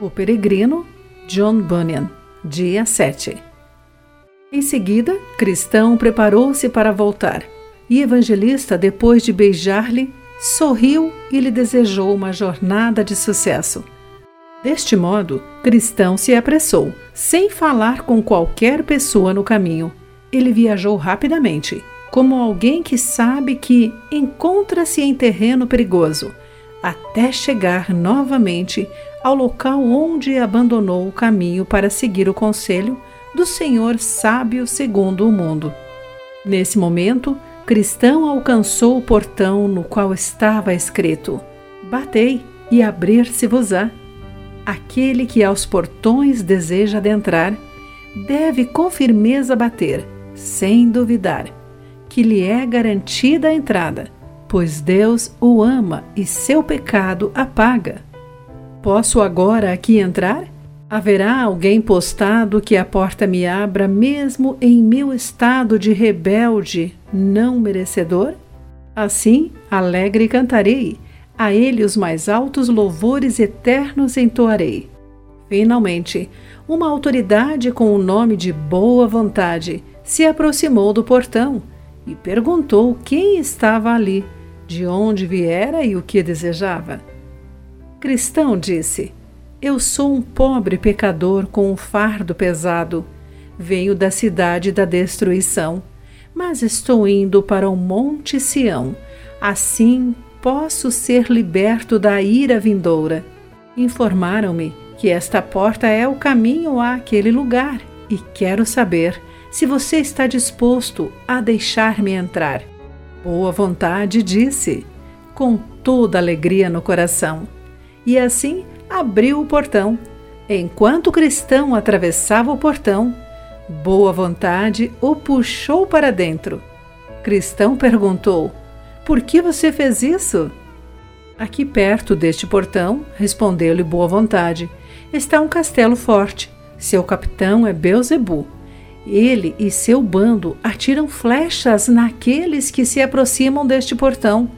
O Peregrino, John Bunyan, dia 7. Em seguida, Cristão preparou-se para voltar, e Evangelista, depois de beijar-lhe, sorriu e lhe desejou uma jornada de sucesso. Deste modo, Cristão se apressou, sem falar com qualquer pessoa no caminho. Ele viajou rapidamente, como alguém que sabe que encontra-se em terreno perigoso, até chegar novamente ao local onde abandonou o caminho para seguir o conselho do Senhor sábio segundo o mundo. Nesse momento, Cristão alcançou o portão no qual estava escrito: Batei e abrir-se-vos-á. Aquele que aos portões deseja adentrar, deve com firmeza bater, sem duvidar, que lhe é garantida a entrada, pois Deus o ama e seu pecado apaga. Posso agora aqui entrar? Haverá alguém postado que a porta me abra, mesmo em meu estado de rebelde, não merecedor? Assim, alegre cantarei, a ele os mais altos louvores eternos entoarei. Finalmente, uma autoridade com o nome de Boa Vontade se aproximou do portão e perguntou quem estava ali, de onde viera e o que desejava. Cristão disse: Eu sou um pobre pecador com um fardo pesado. Venho da cidade da destruição, mas estou indo para o Monte Sião. Assim posso ser liberto da ira vindoura. Informaram-me que esta porta é o caminho àquele lugar e quero saber se você está disposto a deixar-me entrar. Boa vontade disse, com toda alegria no coração e assim abriu o portão. Enquanto o cristão atravessava o portão, boa vontade o puxou para dentro. Cristão perguntou: Por que você fez isso? Aqui perto deste portão, respondeu-lhe boa vontade, está um castelo forte. Seu capitão é Beuzebu. Ele e seu bando atiram flechas naqueles que se aproximam deste portão.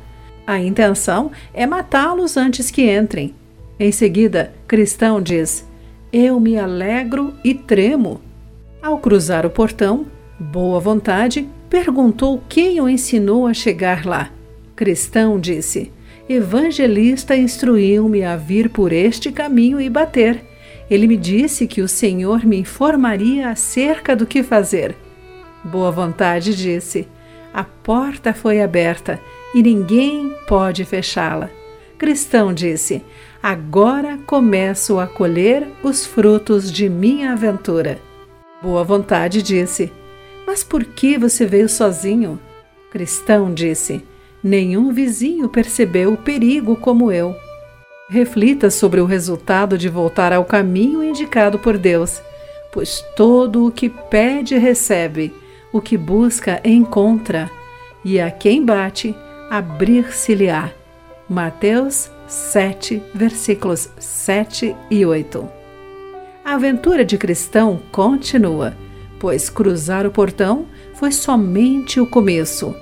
A intenção é matá-los antes que entrem. Em seguida, Cristão diz: Eu me alegro e tremo. Ao cruzar o portão, Boa Vontade perguntou quem o ensinou a chegar lá. Cristão disse: Evangelista instruiu-me a vir por este caminho e bater. Ele me disse que o Senhor me informaria acerca do que fazer. Boa Vontade disse: A porta foi aberta e ninguém pode fechá-la. Cristão disse: Agora começo a colher os frutos de minha aventura. Boa Vontade disse: Mas por que você veio sozinho? Cristão disse: Nenhum vizinho percebeu o perigo como eu. Reflita sobre o resultado de voltar ao caminho indicado por Deus, pois todo o que pede recebe, o que busca encontra, e a quem bate, abrir-se-lhe-á. Mateus 7, versículos 7 e 8. A aventura de cristão continua, pois cruzar o portão foi somente o começo.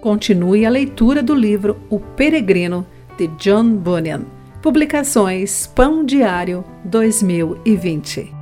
Continue a leitura do livro O Peregrino, de John Bunyan. Publicações Pão Diário 2020.